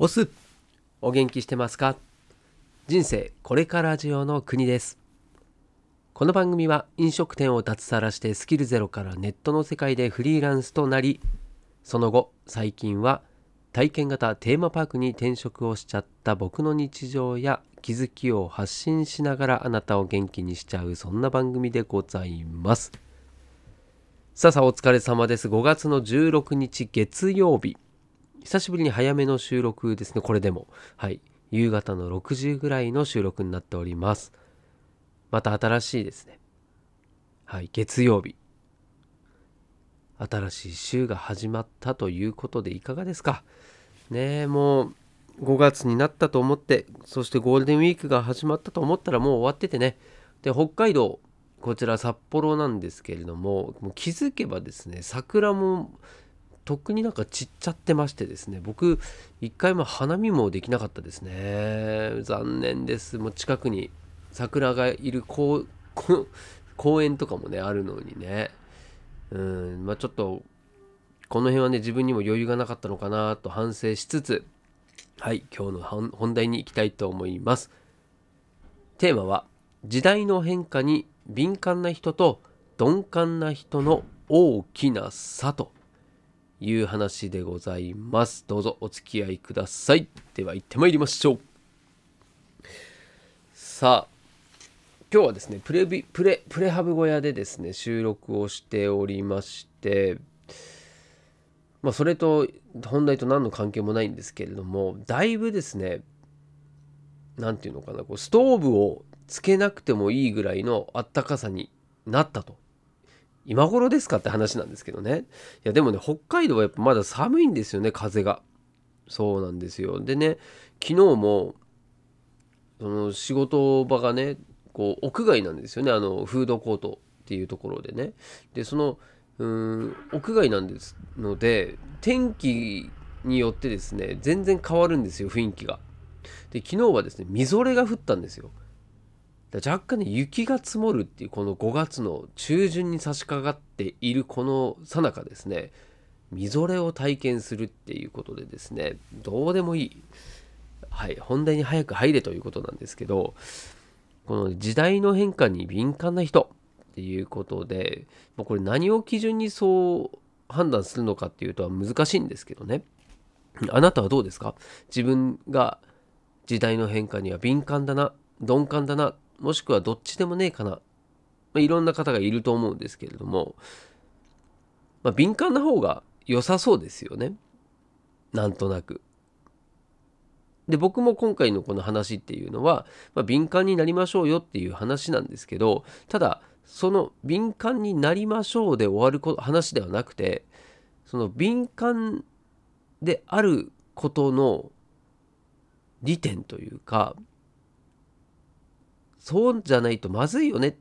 オスお元気してますか？人生これからジオの国です。この番組は飲食店を脱サラしてスキルゼロからネットの世界でフリーランスとなりその後最近は体験型テーマパークに転職をしちゃった僕の日常や気づきを発信しながらあなたを元気にしちゃうそんな番組でございます。さあさあお疲れ様です。5月の16日月曜日。久しぶりに早めの収録ですね、これでも。はい。夕方の6時ぐらいの収録になっております。また新しいですね。はい、月曜日。新しい週が始まったということでいかがですか？ねえ、もう5月になったと思って、そしてゴールデンウィークが始まったと思ったらもう終わっててね。で、北海道、こちら札幌なんですけれども、もう気づけばですね、桜もとっくになんか散っちゃってましてですね。僕一回も花見もできなかったですね。残念です。もう近くに桜がいる公公園とかもねあるのにね。うん。まあちょっとこの辺はね自分にも余裕がなかったのかなと反省しつつはい今日の本題に行きたいと思います。テーマは時代の変化に敏感な人と鈍感な人の大きな差と。いう話でございます。どうぞお付き合いください。では行ってまいりましょう。さあ、今日はですね、プレビプレプレハブ小屋でですね、収録をしておりまして、まあ、それと本題と何の関係もないんですけれども、だいぶですね、何て言うのかな、こうストーブをつけなくてもいいぐらいのあったかさになったと今頃ですかって話なんですけどね。いや、でもね、北海道はやっぱまだ寒いんですよね、風が。そうなんですよ。でね、昨日も、その仕事場がね、こう、屋外なんですよね、あの、フードコートっていうところでね。で、その、うん、屋外なんですので、天気によってですね、全然変わるんですよ、雰囲気が。で、昨日はですね、みぞれが降ったんですよ。若干ね雪が積もるっていうこの5月の中旬に差し掛かっているこの最中ですねみぞれを体験するっていうことでですねどうでもいい。はい本題に早く入れということなんですけどこの時代の変化に敏感な人っていうことでこれ何を基準にそう判断するのかっていうとは難しいんですけどね。あなたはどうですか？自分が時代の変化には敏感だな鈍感だなもしくはどっちでもねえかな、まあ、いろんな方がいると思うんですけれども、まあ、敏感な方が良さそうですよね。なんとなく。で僕も今回のこの話っていうのは、まあ、敏感になりましょうよっていう話なんですけどただその敏感になりましょうで終わる話ではなくてその敏感であることの利点というかそうじゃないとまずいよねっ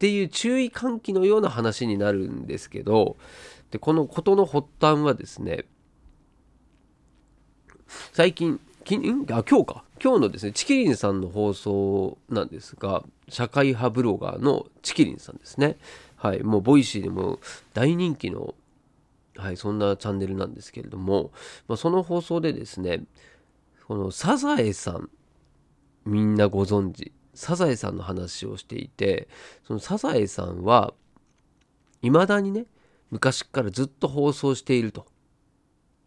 ていう注意喚起のような話になるんですけどでこの事の発端はですね最近きん？あ今日か。今日のですねチキリンさんの放送なんですが社会派ブロガーのチキリンさんですね。はいもう Voicy でも大人気のはいそんなチャンネルなんですけれども、まあ、その放送でですねこのサザエさんみんなご存知サザエさんの話をしていてそのサザエさんはいまだにね昔からずっと放送していると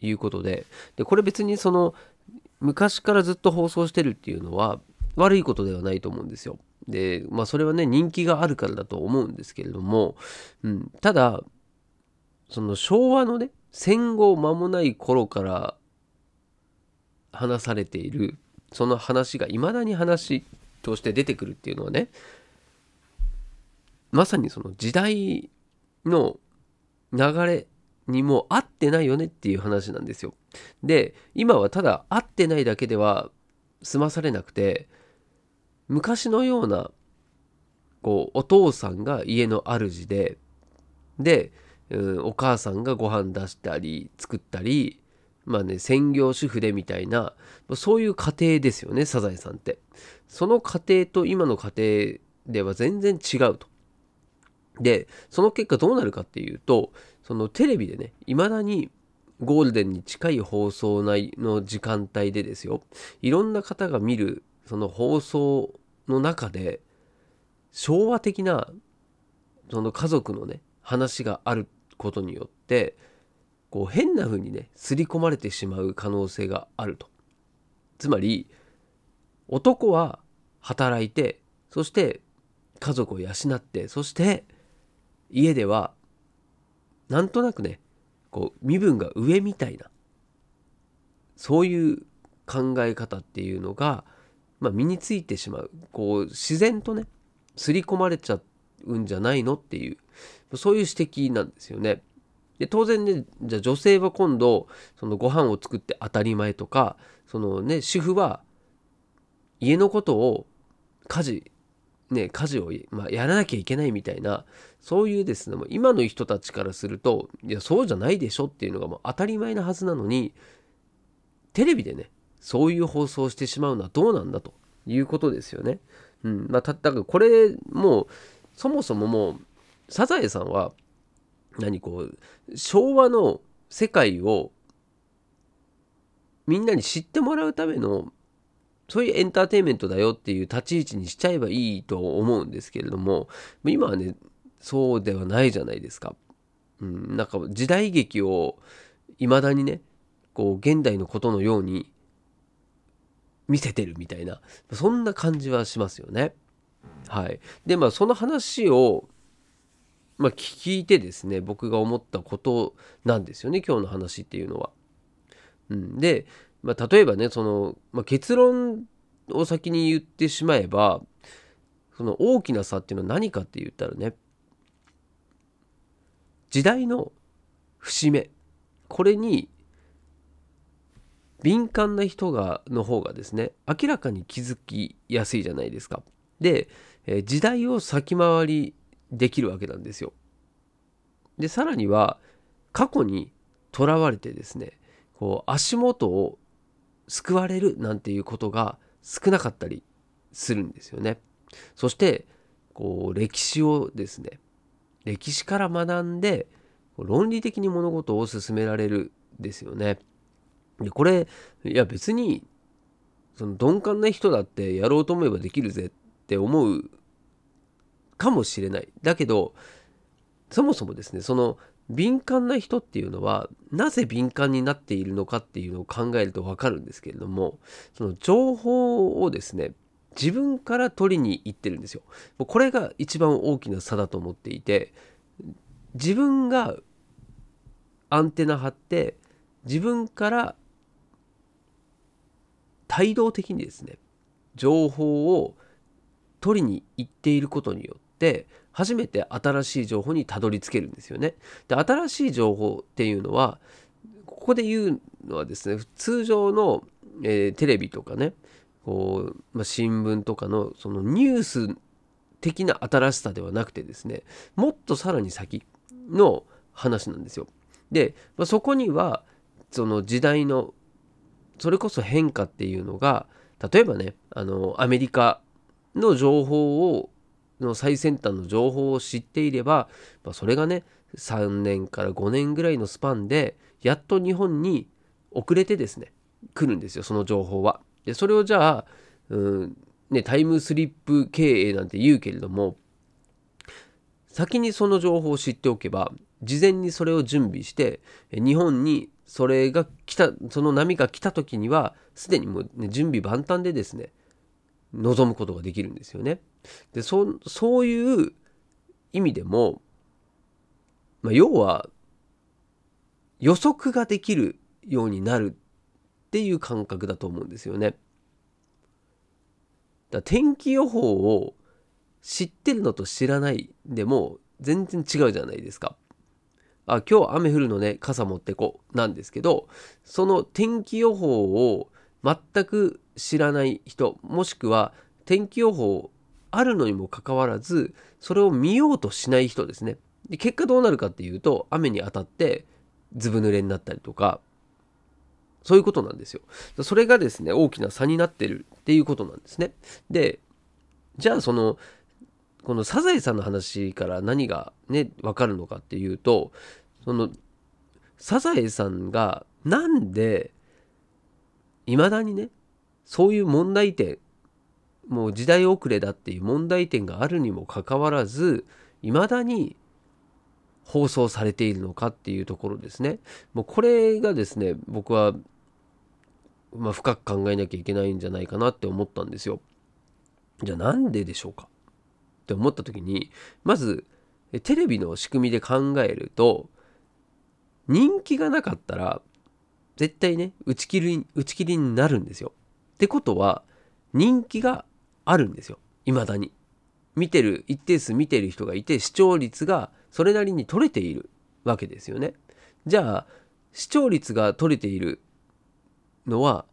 いうことででこれ別にその昔からずっと放送してるっていうのは悪いことではないと思うんですよ。でまあそれはね人気があるからだと思うんですけれども、うん、ただその昭和のね戦後間もない頃から話されているその話がいまだに話として出てくるっていうのはねまさにその時代の流れにも合ってないよねっていう話なんですよ。で今はただ合ってないだけでは済まされなくて昔のようなこうお父さんが家の主でで、うん、お母さんがご飯出したり作ったりまあね専業主婦でみたいなそういう家庭ですよねサザエさんって。その家庭と今の家庭では全然違うと。でその結果どうなるかっていうとそのテレビでねいまだにゴールデンに近い放送内の時間帯でですよいろんな方が見るその放送の中で昭和的なその家族のね話があることによってこう変な風にね刷り込まれてしまう可能性があるとつまり男は働いてそして家族を養ってそして家ではなんとなくねこう身分が上みたいなそういう考え方っていうのが、まあ、身についてしまうこう自然とね刷り込まれちゃうんじゃないのっていうそういう指摘なんですよね。で当然ねじゃあ女性は今度そのご飯を作って当たり前とかそのね主婦は家のことを家事ね家事を、まあ、やらなきゃいけないみたいなそういうですねも今の人たちからするといやそうじゃないでしょっていうのがもう当たり前なはずなのにテレビでねそういう放送をしてしまうのはどうなんだということですよね。うんまあ、ただからこれもうそもそももうサザエさんは何こう昭和の世界をみんなに知ってもらうためのそういうエンターテインメントだよっていう立ち位置にしちゃえばいいと思うんですけれども今はねそうではないじゃないですか。うん、なんか時代劇をいまだにねこう現代のことのように見せてるみたいなそんな感じはしますよね。はい、でまあその話をまあ、聞いてですね僕が思ったことなんですよね今日の話っていうのは。うん、で、まあ、例えばねその、まあ、結論を先に言ってしまえばその大きな差っていうのは何かって言ったらね時代の節目これに敏感な人がの方がですね明らかに気づきやすいじゃないですか。で、え時代を先回りできるわけなんですよ。でさらには過去にとらわれてですねこう足元を救われるなんていうことが少なかったりするんですよね。そしてこう歴史をですね歴史から学んで論理的に物事を進められるですよね。でこれいや別にその鈍感な人だってやろうと思えばできるぜって思うかもしれない。だけど、そもそもですね、その敏感な人っていうのは、なぜ敏感になっているのかっていうのを考えるとわかるんですけれども、その情報をですね、自分から取りに行ってるんですよ。これが一番大きな差だと思っていて、自分がアンテナ張って、自分から態度的にですね、情報を取りに行っていることによって初めて新しい情報にたどり着けるんですよね。で新しい情報っていうのはここで言うのはですね通常の、えー、テレビとかねこう、まあ、新聞とかのそのニュース的な新しさではなくてですねもっとさらに先の話なんですよ。で、まあ、そこにはその時代のそれこそ変化っていうのが例えばねあのアメリカの情報をの最先端の情報を知っていれば、まあ、それがね3年から5年ぐらいのスパンでやっと日本に遅れてですね来るんですよその情報は。でそれをじゃあ、うんね、タイムスリップ経営なんて言うけれども先にその情報を知っておけば事前にそれを準備して日本にそれが来たその波が来た時にはすでにもう、ね、準備万端でですね望むことができるんですよね。でそそういう意味でも、まあ、要は予測ができるようになるっていう感覚だと思うんですよね。だ天気予報を知ってるのと知らないでも全然違うじゃないですか。あ今日雨降るのね傘持ってこなんですけどその天気予報を全く知らない人もしくは天気予報あるのにもかかわらずそれを見ようとしない人ですね。で結果どうなるかっていうと雨に当たってずぶ濡れになったりとかそういうことなんですよ。それがですね大きな差になってるっていうことなんですね。でじゃあそのこのサザエさんの話から何がね分かるのかっていうとそのサザエさんがなんでいまだにねそういう問題点もう時代遅れだっていう問題点があるにもかかわらずいまだに放送されているのかっていうところですね。もうこれがですね僕は、まあ、深く考えなきゃいけないんじゃないかなって思ったんですよ。じゃあなんででしょうか？って思った時にまずテレビの仕組みで考えると人気がなかったら絶対ね打ち切り打ち切りになるんですよ。ってことは人気があるんですよ未だに。見てる一定数見てる人がいて視聴率がそれなりに取れているわけですよね。じゃあ視聴率が取れているのは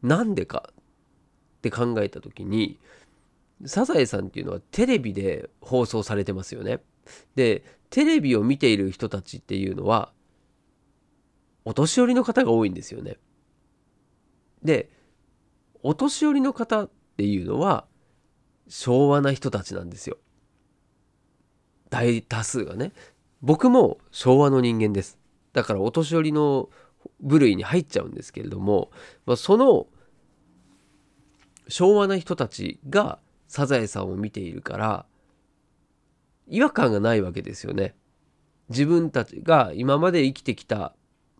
何でかって考えた時にサザエさんっていうのはテレビで放送されてますよね。でテレビを見ている人たちっていうのはお年寄りの方が多いんですよね。でお年寄りの方っていうのは昭和な人たちなんですよ。大多数がね。僕も昭和の人間です。だからお年寄りの部類に入っちゃうんですけれども、まあ、その昭和な人たちがサザエさんを見ているから違和感がないわけですよね。自分たちが今まで生きてきた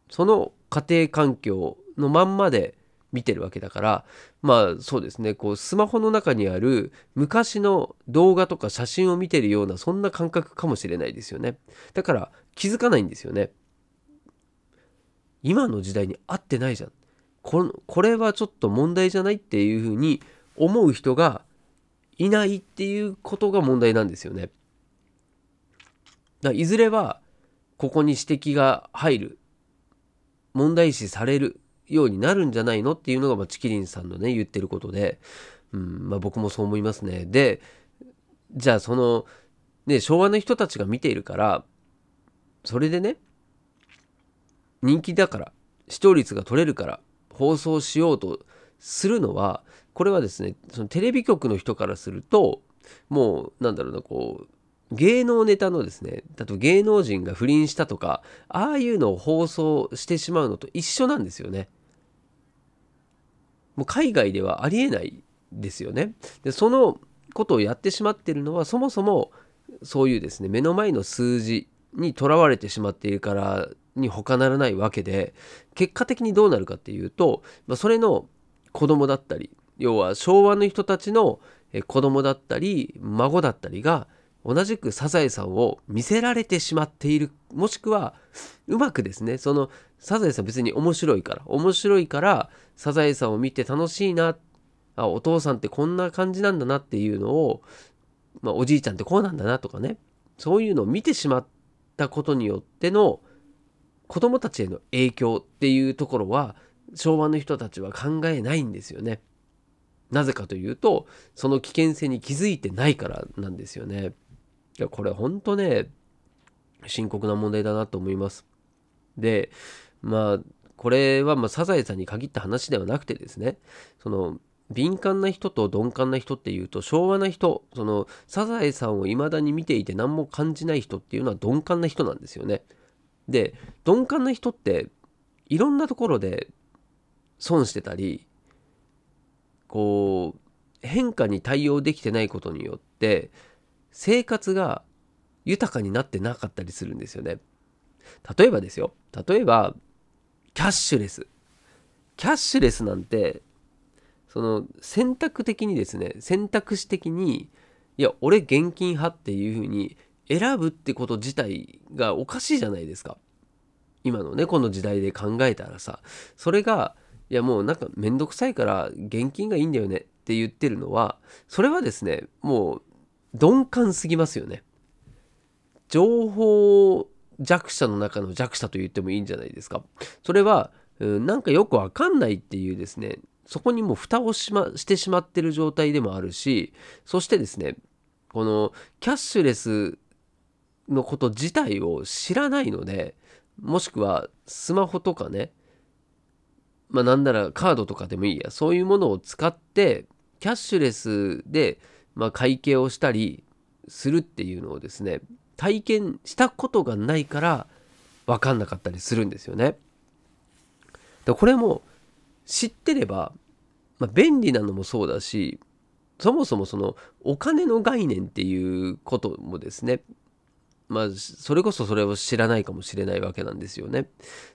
その家庭環境のまんまで見てるわけだからまあそうですね。こうスマホの中にある昔の動画とか写真を見てるようなそんな感覚かもしれないですよね。だから気づかないんですよね。今の時代に合ってないじゃん。ここれはちょっと問題じゃないっていうふうに思う人がいないっていうことが問題なんですよね。だいずれはここに指摘が入る問題視されるようになるんじゃないのっていうのが、まあ、チキリンさんのね言ってることで、うんまあ、僕もそう思いますね。でじゃあその、ね、昭和の人たちが見ているからそれでね人気だから視聴率が取れるから放送しようとするのはこれはですねそのテレビ局の人からするともうなんだろうなこう芸能ネタのですね、だと芸能人が不倫したとか、ああいうのを放送してしまうのと一緒なんですよね。もう海外ではありえないですよね。で、そのことをやってしまってるのは、そもそもそういうですね、目の前の数字にとらわれてしまっているからに他ならないわけで、結果的にどうなるかっていうと、まあ、それの子供だったり、要は昭和の人たちの子供だったり、孫だったりが、同じくサザエさんを見せられてしまっているもしくはうまくですねそのサザエさん別に面白いから面白いからサザエさんを見て楽しいなあお父さんってこんな感じなんだなっていうのを、まあ、おじいちゃんってこうなんだなとかねそういうのを見てしまったことによっての子供たちへの影響っていうところは昭和の人たちは考えないんですよね。なぜかというとその危険性に気づいてないからなんですよね。いや、これほんとね、深刻な問題だなと思います。で、まあ、これはまサザエさんに限った話ではなくてですね、その、敏感な人と鈍感な人っていうと昭和な人そのサザエさんを未だに見ていて何も感じない人っていうのは鈍感な人なんですよね。で鈍感な人っていろんなところで損してたりこう変化に対応できてないことによって生活が豊かになってなかったりするんですよね。例えばですよ。例えば、キャッシュレス。キャッシュレスなんて、その選択的にですね、選択肢的に、いや、俺現金派っていうふうに選ぶってこと自体がおかしいじゃないですか。今のね、この時代で考えたらさ、それが、いやもうなんかめんどくさいから現金がいいんだよねって言ってるのは、それはですね、もう鈍感すぎますよね。情報弱者の中の弱者と言ってもいいんじゃないですか。それは、うん、なんかよくわかんないっていうですね、そこにもう蓋をし,、ま、してしまってる状態でもあるし、そしてですね、このキャッシュレスのこと自体を知らないので、もしくはスマホとかね、まあなんならカードとかでもいいや、そういうものを使って、キャッシュレスでまあ、会計をしたりするっていうのをですね体験したことがないから分かんなかったりするんですよね。でこれも知ってれば、まあ、便利なのもそうだしそもそもそのお金の概念っていうこともですねまあそれこそそれを知らないかもしれないわけなんですよね。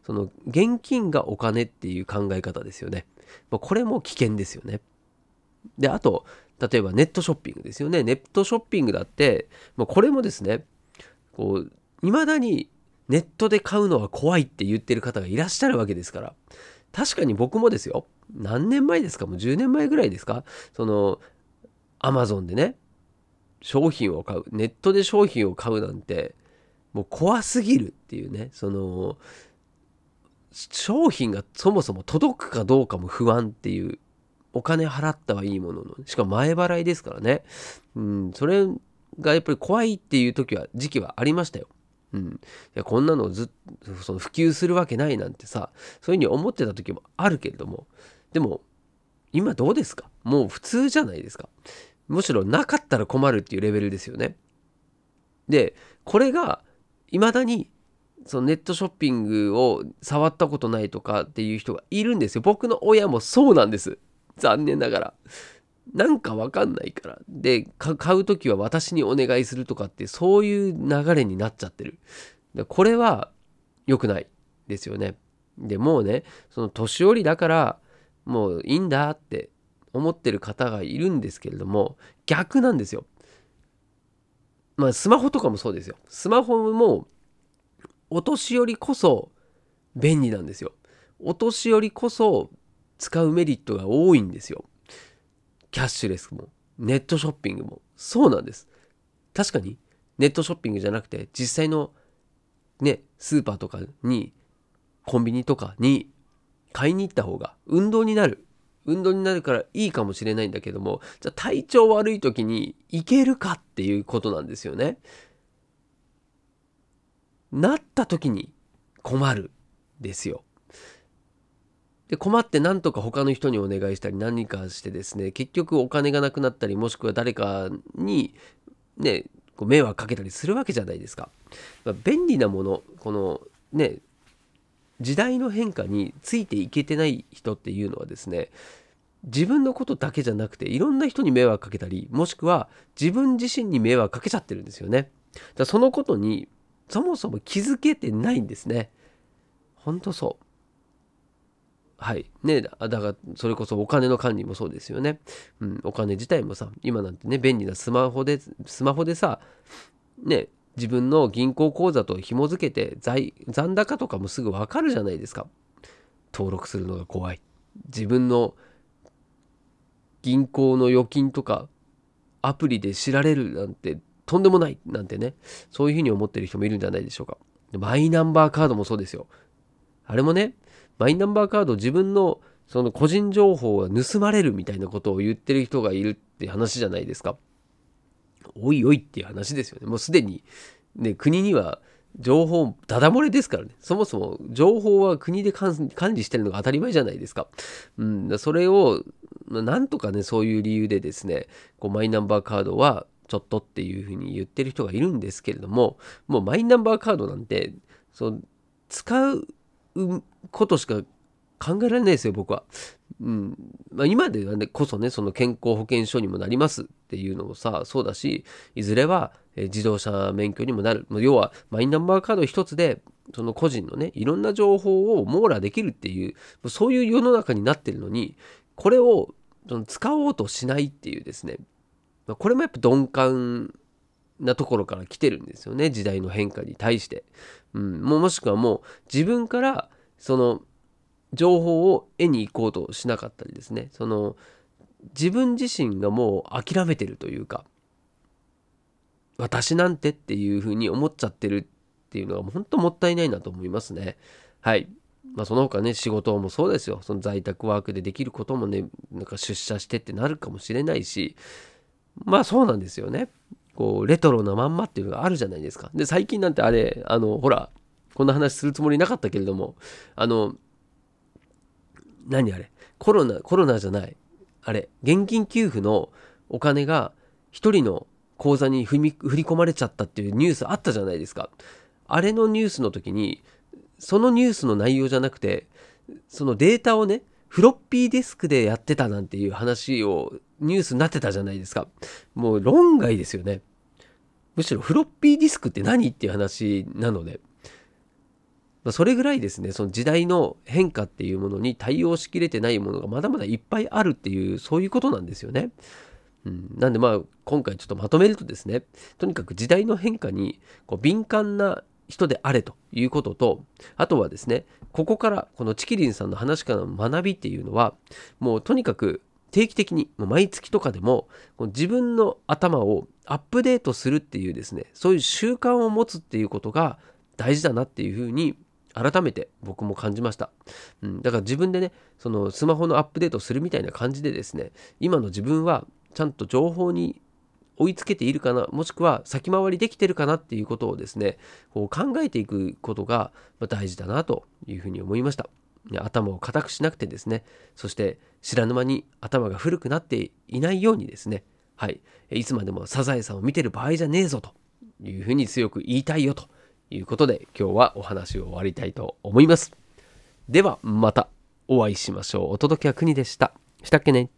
その現金がお金っていう考え方ですよね。まあ、これも危険ですよね。であと例えばネットショッピングですよね。ネットショッピングだって、まあ、これもですねこう未だにネットで買うのは怖いって言ってる方がいらっしゃるわけですから。確かに僕もですよ。何年前ですか？もう10年前ぐらいですか？そのアマゾンでね商品を買うネットで商品を買うなんてもう怖すぎるっていうね。その商品がそもそも届くかどうかも不安っていうお金払ったはいいもののしかも前払いですからね。うん。それがやっぱり怖いっていう時は時期はありましたよ。うん、いやこんなのずっとその普及するわけないなんてさそういうふうに思ってた時もあるけれども。でも今どうですか？もう普通じゃないですか。むしろなかったら困るっていうレベルですよね。でこれが未だにそのネットショッピングを触ったことないとかっていう人がいるんですよ。僕の親もそうなんです。残念ながら。なんかわかんないから。で、買う時は私にお願いするとかってそういう流れになっちゃってる。これは良くないですよね。でもうね、その年寄りだからもういいんだって思ってる方がいるんですけれども逆なんですよ。まあスマホとかもそうですよ。スマホもお年寄りこそ便利なんですよ。お年寄りこそ使うメリットが多いんですよ。キャッシュレスもネットショッピングもそうなんです。確かにネットショッピングじゃなくて実際のねスーパーとかにコンビニとかに買いに行った方が運動になる運動になるからいいかもしれないんだけどもじゃあ体調悪い時に行けるかっていうことなんですよね。なった時に困るですよ。で困って何とか他の人にお願いしたり何かしてですね結局お金がなくなったりもしくは誰かにねこう迷惑かけたりするわけじゃないですか。まあ、便利なものこのね時代の変化についていけてない人っていうのはですね自分のことだけじゃなくていろんな人に迷惑かけたりもしくは自分自身に迷惑かけちゃってるんですよね。だそのことにそもそも気づけてないんですね。ほんとそう。はい。ねだからそれこそお金の管理もそうですよね。うん、お金自体もさ今なんてね便利なスマホでスマホでさね自分の銀行口座と紐付けて残高とかもすぐ分かるじゃないですか登録するのが怖い自分の銀行の預金とかアプリで知られるなんてとんでもないなんてねそういうふうに思ってる人もいるんじゃないでしょうかマイナンバーカードもそうですよあれもねマイナンバーカード自分のその個人情報が盗まれるみたいなことを言ってる人がいるって話じゃないですかおいおいっていう話ですよね。もうすでに、ね、国には情報、ダダ漏れですからね。そもそも情報は国で管理してるのが当たり前じゃないですか。うん、それを、なんとかね、そういう理由でですね、こうマイナンバーカードはちょっとっていうふうに言ってる人がいるんですけれども、もうマイナンバーカードなんて、そう使うことしか考えられないですよ、僕は。うん。まあ、今ではねこそねその健康保険証にもなりますっていうのもさそうだしいずれは自動車免許にもなる。要はマイナンバーカード一つでその個人のねいろんな情報を網羅できるっていうそういう世の中になってるのにこれをその使おうとしないっていうですね。これもやっぱ鈍感なところから来てるんですよね時代の変化に対して、うん、ももしくはもう自分からその情報を得に行こうとしなかったりですね。その自分自身がもう諦めてるというか私なんてっていうふうに思っちゃってるっていうのが本当もったいないなと思いますね。はい。まあその他ね仕事もそうですよ。その在宅ワークでできることもねなんか出社してってなるかもしれないし。まあそうなんですよね。こうレトロなまんまっていうのがあるじゃないですか。で最近なんてあれあのほらこんな話するつもりなかったけれどもあの何あれ？コロナコロナじゃない。あれ現金給付のお金が1人の口座に振り込まれちゃったっていうニュースあったじゃないですか。あれのニュースの時にそのニュースの内容じゃなくてそのデータをねフロッピーディスクでやってたなんていう話をニュースになってたじゃないですか。もう論外ですよね。むしろフロッピーディスクって何っていう話なので。まあ、それぐらいですね。その時代の変化っていうものに対応しきれてないものがまだまだいっぱいあるっていうそういうことなんですよね。うん、なんでまあ今回ちょっとまとめるとですね。とにかく時代の変化にこう敏感な人であれということとあとはですねここからこのチキリンさんの話からの学びっていうのはもうとにかく定期的にもう毎月とかでも自分の頭をアップデートするっていうですねそういう習慣を持つっていうことが大事だなっていうふうに改めて僕も感じました、うん、だから自分でねそのスマホのアップデートするみたいな感じでですね今の自分はちゃんと情報に追いつけているかなもしくは先回りできてるかなっていうことをですねこう考えていくことが大事だなというふうに思いました。頭を固くしなくてですねそして知らぬ間に頭が古くなっていないようにですねはいいつまでもサザエさんを見てる場合じゃねえぞというふうに強く言いたいよということで今日はお話を終わりたいと思います。ではまたお会いしましょう。お届けは国でした。したっけね